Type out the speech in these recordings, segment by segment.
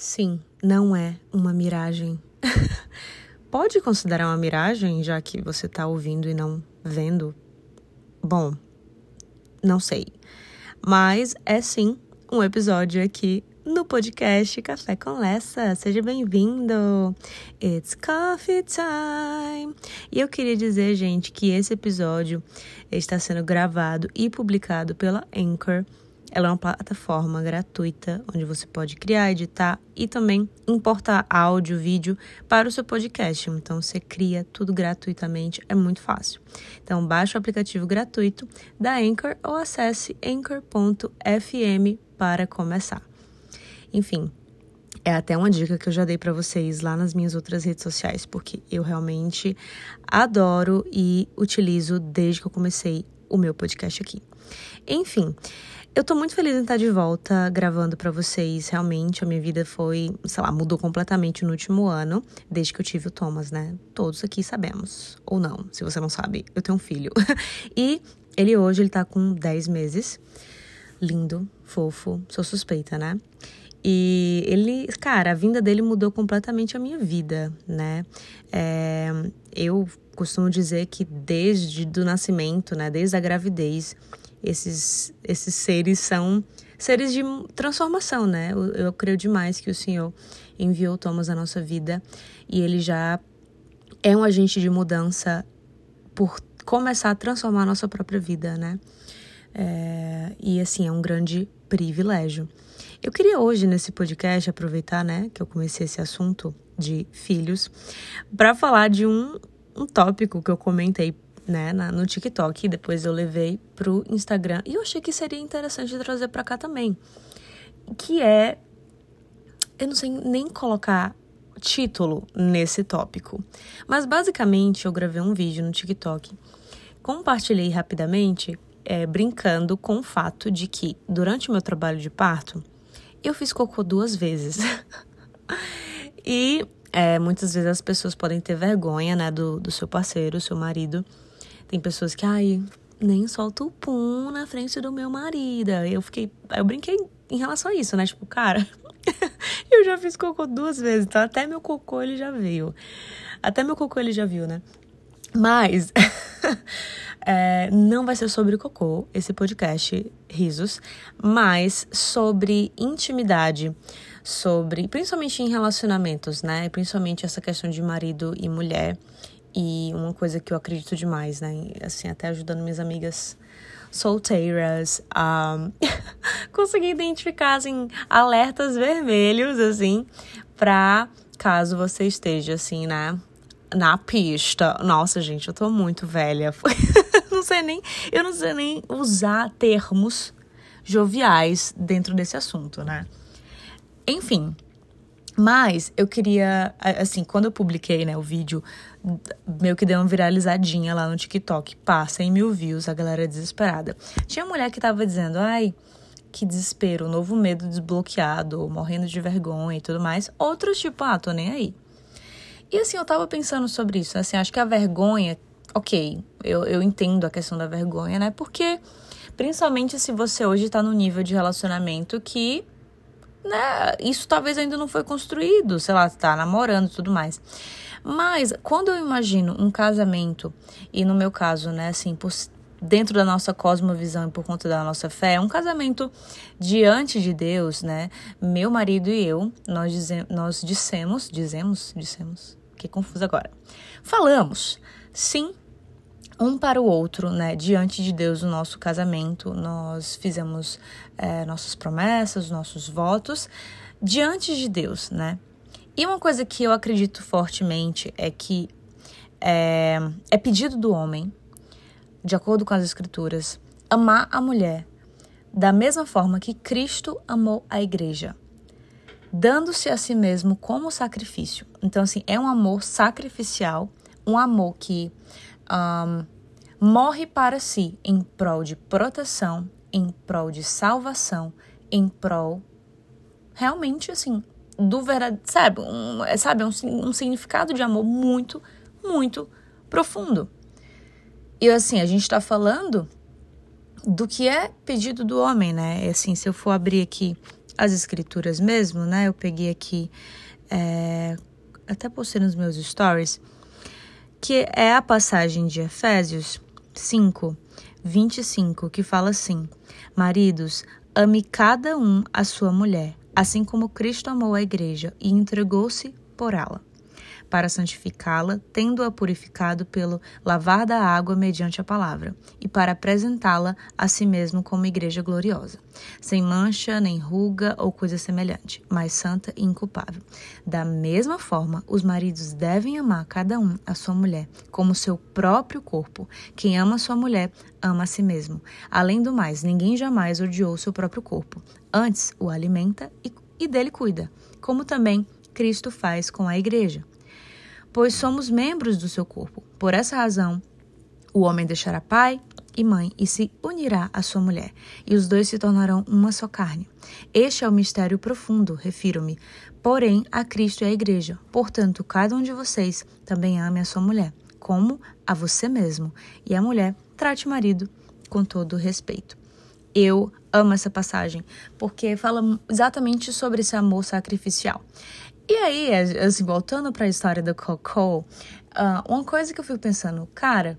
Sim, não é uma miragem. Pode considerar uma miragem, já que você está ouvindo e não vendo? Bom, não sei. Mas é sim um episódio aqui no podcast Café com Lessa. Seja bem-vindo! It's coffee time! E eu queria dizer, gente, que esse episódio está sendo gravado e publicado pela Anchor ela é uma plataforma gratuita onde você pode criar, editar e também importar áudio, vídeo para o seu podcast. Então você cria tudo gratuitamente, é muito fácil. Então baixe o aplicativo gratuito da Anchor ou acesse anchor.fm para começar. Enfim, é até uma dica que eu já dei para vocês lá nas minhas outras redes sociais, porque eu realmente adoro e utilizo desde que eu comecei o meu podcast aqui. Enfim, eu tô muito feliz em estar de volta gravando para vocês. Realmente, a minha vida foi, sei lá, mudou completamente no último ano, desde que eu tive o Thomas, né? Todos aqui sabemos. Ou não, se você não sabe, eu tenho um filho. e ele hoje, ele tá com 10 meses. Lindo, fofo, sou suspeita, né? E ele, cara, a vinda dele mudou completamente a minha vida, né? É, eu costumo dizer que desde do nascimento, né, desde a gravidez, esses, esses seres são seres de transformação, né? Eu, eu creio demais que o Senhor enviou Thomas à nossa vida e ele já é um agente de mudança por começar a transformar a nossa própria vida, né? É, e assim, é um grande privilégio. Eu queria hoje, nesse podcast, aproveitar, né, que eu comecei esse assunto de filhos, para falar de um, um tópico que eu comentei né, na, no TikTok. Depois eu levei pro Instagram. E eu achei que seria interessante trazer para cá também. Que é. Eu não sei nem colocar título nesse tópico. Mas basicamente eu gravei um vídeo no TikTok. Compartilhei rapidamente, é, brincando com o fato de que durante o meu trabalho de parto, eu fiz cocô duas vezes. e é, muitas vezes as pessoas podem ter vergonha, né, do, do seu parceiro, seu marido, tem pessoas que, ai, nem solta o pum na frente do meu marido. Eu fiquei, eu brinquei em relação a isso, né? Tipo, cara, eu já fiz cocô duas vezes, então até meu cocô ele já veio. Até meu cocô ele já viu, né? Mas é, não vai ser sobre cocô esse podcast, risos, mas sobre intimidade, sobre, principalmente em relacionamentos, né? Principalmente essa questão de marido e mulher e uma coisa que eu acredito demais, né? Assim, até ajudando minhas amigas solteiras a conseguir identificar, assim, alertas vermelhos, assim, pra caso você esteja, assim, né? Na pista. Nossa, gente, eu tô muito velha. não sei nem. Eu não sei nem usar termos joviais dentro desse assunto, né? Enfim. Mas eu queria, assim, quando eu publiquei, né, o vídeo meio que deu uma viralizadinha lá no TikTok. Pá, 100 mil views, a galera é desesperada. Tinha mulher que tava dizendo, ai, que desespero, novo medo desbloqueado, morrendo de vergonha e tudo mais. Outros, tipo, ah, tô nem aí. E assim, eu tava pensando sobre isso, assim, acho que a vergonha, ok, eu, eu entendo a questão da vergonha, né? Porque, principalmente se você hoje tá no nível de relacionamento que, né, isso talvez ainda não foi construído, sei lá, tá namorando e tudo mais. Mas quando eu imagino um casamento, e no meu caso, né, assim, por, dentro da nossa cosmovisão e por conta da nossa fé, um casamento diante de Deus, né? Meu marido e eu, nós, dize, nós dissemos, dizemos, dissemos, que confuso agora. Falamos, sim, um para o outro, né? Diante de Deus, o nosso casamento, nós fizemos é, nossas promessas, nossos votos diante de Deus, né? E uma coisa que eu acredito fortemente é que é, é pedido do homem, de acordo com as Escrituras, amar a mulher da mesma forma que Cristo amou a igreja, dando-se a si mesmo como sacrifício. Então, assim, é um amor sacrificial, um amor que um, morre para si em prol de proteção, em prol de salvação, em prol realmente assim do verdade, sabe, um, é, sabe um, um significado de amor muito, muito profundo. E assim, a gente está falando do que é pedido do homem, né? É assim, se eu for abrir aqui as escrituras mesmo, né? Eu peguei aqui, é, até postei nos meus stories, que é a passagem de Efésios 5, 25, que fala assim: Maridos, ame cada um a sua mulher, assim como Cristo amou a igreja e entregou-se por ela para santificá-la, tendo-a purificado pelo lavar da água mediante a palavra, e para apresentá-la a si mesmo como igreja gloriosa, sem mancha, nem ruga ou coisa semelhante, mas santa e inculpável. Da mesma forma, os maridos devem amar cada um a sua mulher, como seu próprio corpo. Quem ama sua mulher, ama a si mesmo. Além do mais, ninguém jamais odiou seu próprio corpo. Antes, o alimenta e, e dele cuida, como também Cristo faz com a igreja pois somos membros do seu corpo. Por essa razão, o homem deixará pai e mãe e se unirá à sua mulher, e os dois se tornarão uma só carne. Este é o mistério profundo, refiro-me, porém a Cristo e à igreja. Portanto, cada um de vocês também ame a sua mulher, como a você mesmo, e a mulher trate o marido com todo respeito. Eu amo essa passagem porque fala exatamente sobre esse amor sacrificial. E aí, assim, voltando para a história do Coco, uh, uma coisa que eu fico pensando, cara,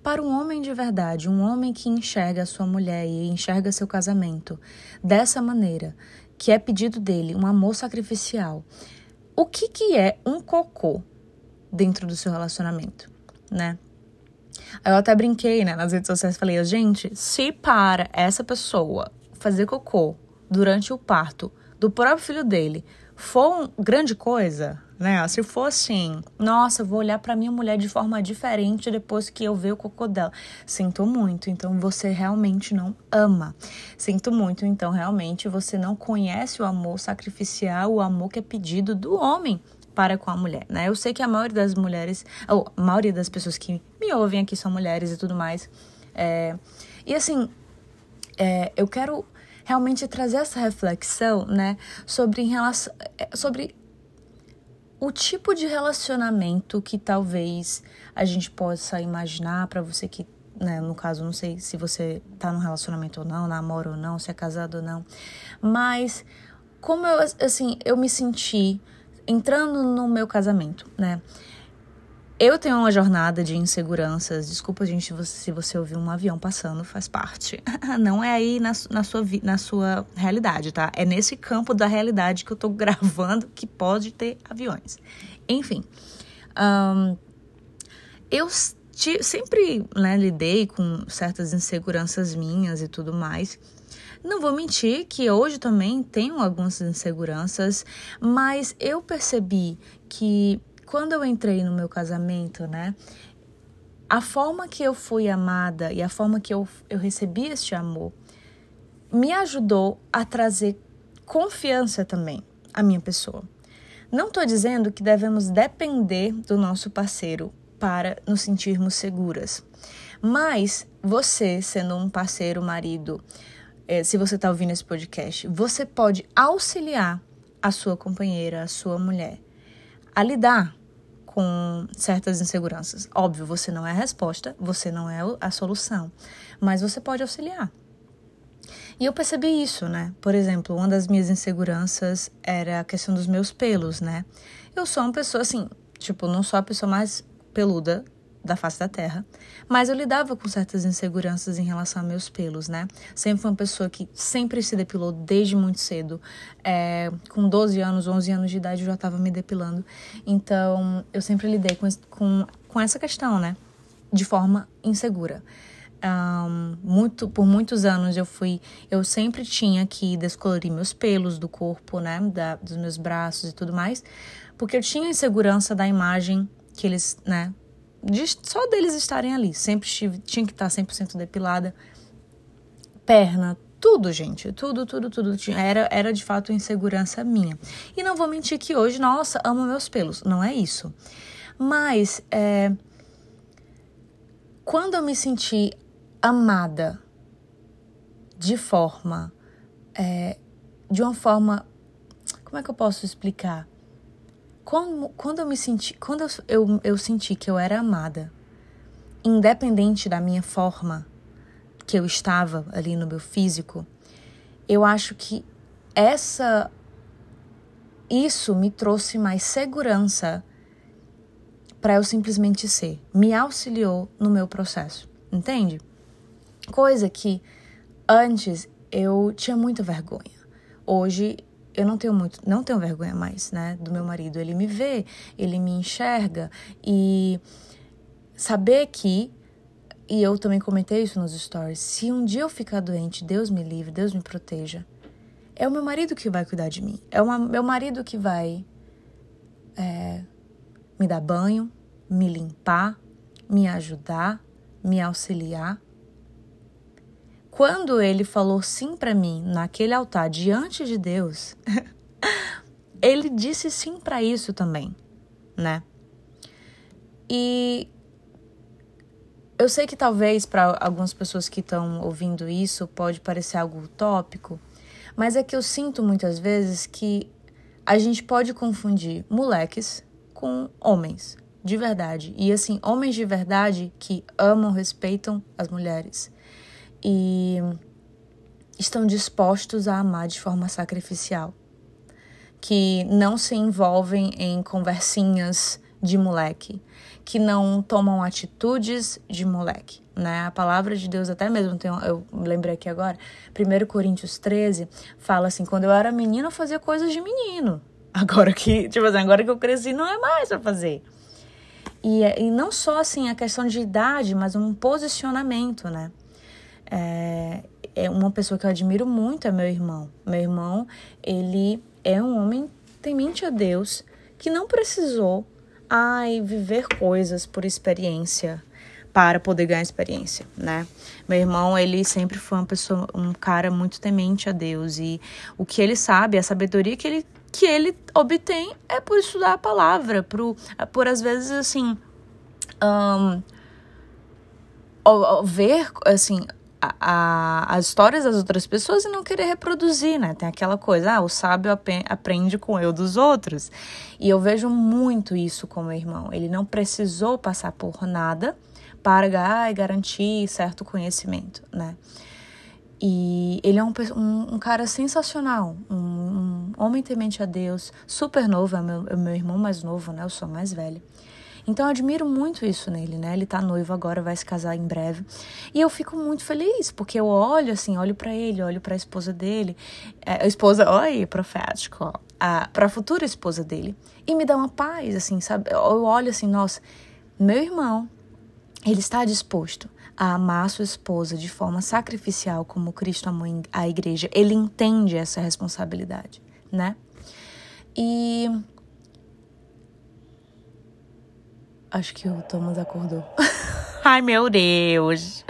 para um homem de verdade, um homem que enxerga a sua mulher e enxerga seu casamento dessa maneira, que é pedido dele, um amor sacrificial, o que, que é um cocô dentro do seu relacionamento, né? Eu até brinquei, né, nas redes sociais, falei, gente, se para essa pessoa fazer cocô durante o parto do próprio filho dele, for grande coisa, né? Se for assim, nossa, vou olhar para minha mulher de forma diferente depois que eu ver o cocô dela. Sinto muito, então você realmente não ama. Sinto muito, então realmente você não conhece o amor sacrificial, o amor que é pedido do homem para com a mulher, né? Eu sei que a maioria das mulheres, ou a maioria das pessoas que me ouvem aqui são mulheres e tudo mais. É, e assim, é, eu quero realmente trazer essa reflexão, né, sobre, em relação, é, sobre o tipo de relacionamento que talvez a gente possa imaginar para você que, né, no caso, não sei se você tá num relacionamento ou não, namora ou não, se é casado ou não, mas como eu, assim, eu me senti entrando no meu casamento, né? Eu tenho uma jornada de inseguranças. Desculpa, gente, se você ouvir um avião passando, faz parte. Não é aí na, na, sua, na sua realidade, tá? É nesse campo da realidade que eu tô gravando que pode ter aviões. Enfim, um, eu sempre né, lidei com certas inseguranças minhas e tudo mais. Não vou mentir que hoje também tenho algumas inseguranças, mas eu percebi que quando eu entrei no meu casamento, né? A forma que eu fui amada e a forma que eu, eu recebi este amor me ajudou a trazer confiança também à minha pessoa. Não estou dizendo que devemos depender do nosso parceiro para nos sentirmos seguras, mas você, sendo um parceiro, marido, eh, se você está ouvindo esse podcast, você pode auxiliar a sua companheira, a sua mulher, a lidar com certas inseguranças. Óbvio, você não é a resposta, você não é a solução, mas você pode auxiliar. E eu percebi isso, né? Por exemplo, uma das minhas inseguranças era a questão dos meus pelos, né? Eu sou uma pessoa assim, tipo, não sou a pessoa mais peluda da face da terra. Mas eu lidava com certas inseguranças em relação a meus pelos, né? Sempre fui uma pessoa que sempre se depilou desde muito cedo. É, com 12 anos, 11 anos de idade, eu já estava me depilando. Então, eu sempre lidei com, com, com essa questão, né? De forma insegura. Um, muito, por muitos anos eu fui, eu sempre tinha que descolorir meus pelos do corpo, né, da, dos meus braços e tudo mais, porque eu tinha insegurança da imagem que eles, né, de só deles estarem ali. Sempre tinha que estar 100% depilada. Perna, tudo, gente. Tudo, tudo, tudo. Era, era de fato insegurança minha. E não vou mentir que hoje, nossa, amo meus pelos. Não é isso. Mas, é, quando eu me senti amada de forma. É, de uma forma. Como é que eu posso explicar? Quando, quando eu me senti, quando eu, eu, eu senti que eu era amada, independente da minha forma que eu estava ali no meu físico, eu acho que essa isso me trouxe mais segurança para eu simplesmente ser. Me auxiliou no meu processo, entende? Coisa que antes eu tinha muita vergonha. Hoje eu não tenho muito, não tenho vergonha mais, né, do meu marido. Ele me vê, ele me enxerga e saber que e eu também comentei isso nos stories. Se um dia eu ficar doente, Deus me livre, Deus me proteja. É o meu marido que vai cuidar de mim. É o meu marido que vai é, me dar banho, me limpar, me ajudar, me auxiliar. Quando ele falou sim para mim naquele altar diante de Deus, ele disse sim para isso também, né? E eu sei que talvez para algumas pessoas que estão ouvindo isso pode parecer algo utópico, mas é que eu sinto muitas vezes que a gente pode confundir moleques com homens de verdade. E assim, homens de verdade que amam, respeitam as mulheres e estão dispostos a amar de forma sacrificial, que não se envolvem em conversinhas de moleque, que não tomam atitudes de moleque. Né? A palavra de Deus, até mesmo, tem, eu lembrei aqui agora, 1 Coríntios 13, fala assim: quando eu era menino, eu fazia coisas de menino. Agora que, tipo assim, agora que eu cresci, não é mais pra fazer. E, e não só assim a questão de idade, mas um posicionamento, né? É, é uma pessoa que eu admiro muito é meu irmão. Meu irmão, ele é um homem temente a Deus que não precisou ai, viver coisas por experiência para poder ganhar experiência, né? Meu irmão, ele sempre foi uma pessoa, um cara muito temente a Deus e o que ele sabe, a sabedoria que ele que ele obtém é por estudar a palavra, por, por às vezes assim, um, ver assim a, as histórias das outras pessoas e não querer reproduzir, né? Tem aquela coisa, ah, o sábio aprende com eu dos outros. E eu vejo muito isso com meu irmão. Ele não precisou passar por nada para ah, garantir certo conhecimento, né? E ele é um, um, um cara sensacional, um, um, homem temente a Deus, super novo, é meu, é meu irmão mais novo, né? Eu sou mais velha. Então eu admiro muito isso nele, né? Ele tá noivo agora, vai se casar em breve. E eu fico muito feliz, porque eu olho assim, olho para ele, olho para a esposa dele, é, a esposa, oi, profético, ó, a, pra futura esposa dele, e me dá uma paz, assim, sabe? Eu olho assim, nossa, meu irmão, ele está disposto a amar sua esposa de forma sacrificial, como Cristo amou a igreja. Ele entende essa responsabilidade, né? E Acho que o Thomas acordou. Ai, meu Deus.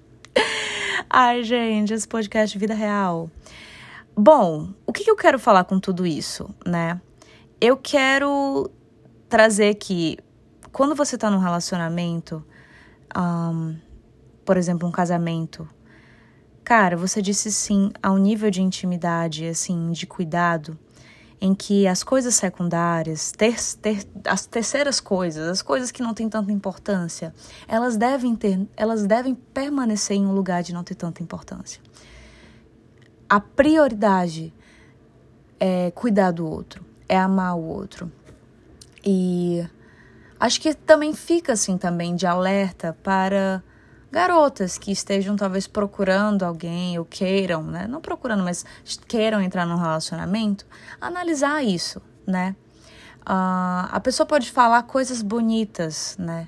Ai, gente, esse podcast Vida Real. Bom, o que eu quero falar com tudo isso, né? Eu quero trazer que quando você tá num relacionamento, um, por exemplo, um casamento, cara, você disse sim a um nível de intimidade, assim, de cuidado, em que as coisas secundárias, ter, ter, as terceiras coisas, as coisas que não têm tanta importância, elas devem ter, elas devem permanecer em um lugar de não ter tanta importância. A prioridade é cuidar do outro, é amar o outro. E acho que também fica assim também de alerta para garotas que estejam talvez procurando alguém ou queiram, né? Não procurando, mas queiram entrar num relacionamento, analisar isso, né? Uh, a pessoa pode falar coisas bonitas, né?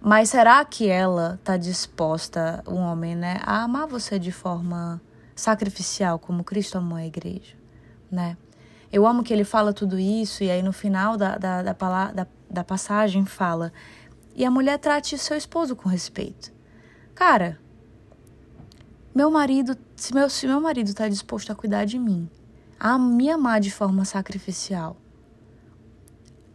Mas será que ela está disposta, um homem, né, a amar você de forma sacrificial, como Cristo amou a igreja, né? Eu amo que ele fala tudo isso, e aí no final da, da, da, da, da passagem fala: e a mulher trate seu esposo com respeito. Cara, meu marido, se meu, se meu marido está disposto a cuidar de mim, a me amar de forma sacrificial,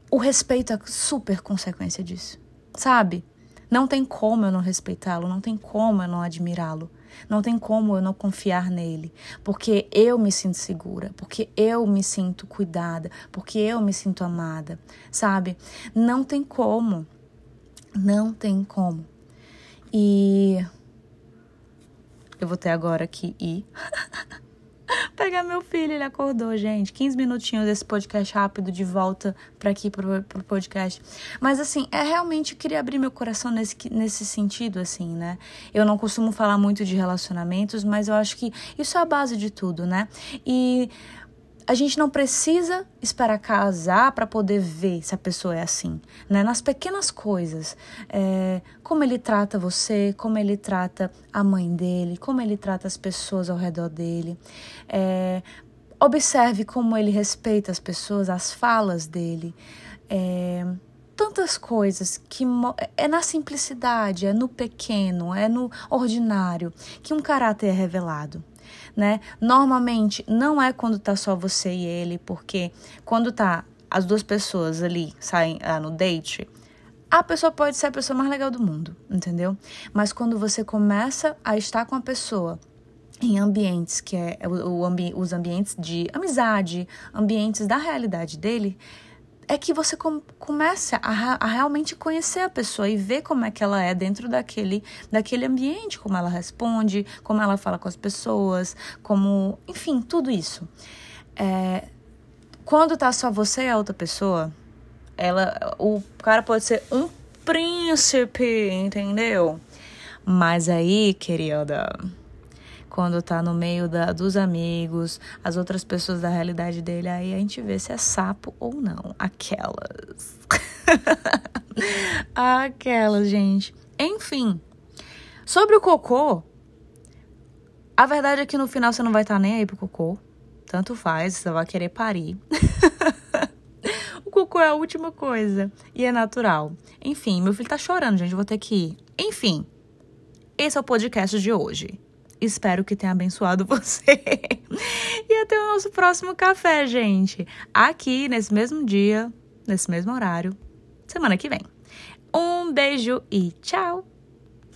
o respeito é super consequência disso, sabe? Não tem como eu não respeitá-lo, não tem como eu não admirá-lo, não tem como eu não confiar nele, porque eu me sinto segura, porque eu me sinto cuidada, porque eu me sinto amada, sabe? Não tem como, não tem como. E eu vou ter agora que ir pegar meu filho, ele acordou, gente. 15 minutinhos desse podcast rápido de volta para aqui pro, pro podcast. Mas assim, é realmente eu queria abrir meu coração nesse, nesse sentido, assim, né? Eu não costumo falar muito de relacionamentos, mas eu acho que isso é a base de tudo, né? E a gente não precisa esperar casar para poder ver se a pessoa é assim, né? Nas pequenas coisas, é, como ele trata você, como ele trata a mãe dele, como ele trata as pessoas ao redor dele. É, observe como ele respeita as pessoas, as falas dele. É, tantas coisas que é na simplicidade, é no pequeno, é no ordinário que um caráter é revelado né? Normalmente não é quando tá só você e ele, porque quando tá as duas pessoas ali saem ah, no date, a pessoa pode ser a pessoa mais legal do mundo, entendeu? Mas quando você começa a estar com a pessoa em ambientes que é o, o ambi os ambientes de amizade, ambientes da realidade dele, é que você com, começa a, a, realmente conhecer a pessoa e ver como é que ela é dentro daquele, daquele ambiente, como ela responde, como ela fala com as pessoas, como. Enfim, tudo isso. É, quando tá só você e a outra pessoa, ela, o cara pode ser um príncipe, entendeu? Mas aí, querida quando tá no meio da, dos amigos, as outras pessoas da realidade dele, aí a gente vê se é sapo ou não. Aquelas. Aquelas, gente. Enfim, sobre o cocô, a verdade é que no final você não vai estar tá nem aí pro cocô. Tanto faz, você vai querer parir. o cocô é a última coisa e é natural. Enfim, meu filho tá chorando, gente, vou ter que ir. Enfim, esse é o podcast de hoje. Espero que tenha abençoado você. e até o nosso próximo café, gente. Aqui, nesse mesmo dia, nesse mesmo horário, semana que vem. Um beijo e tchau!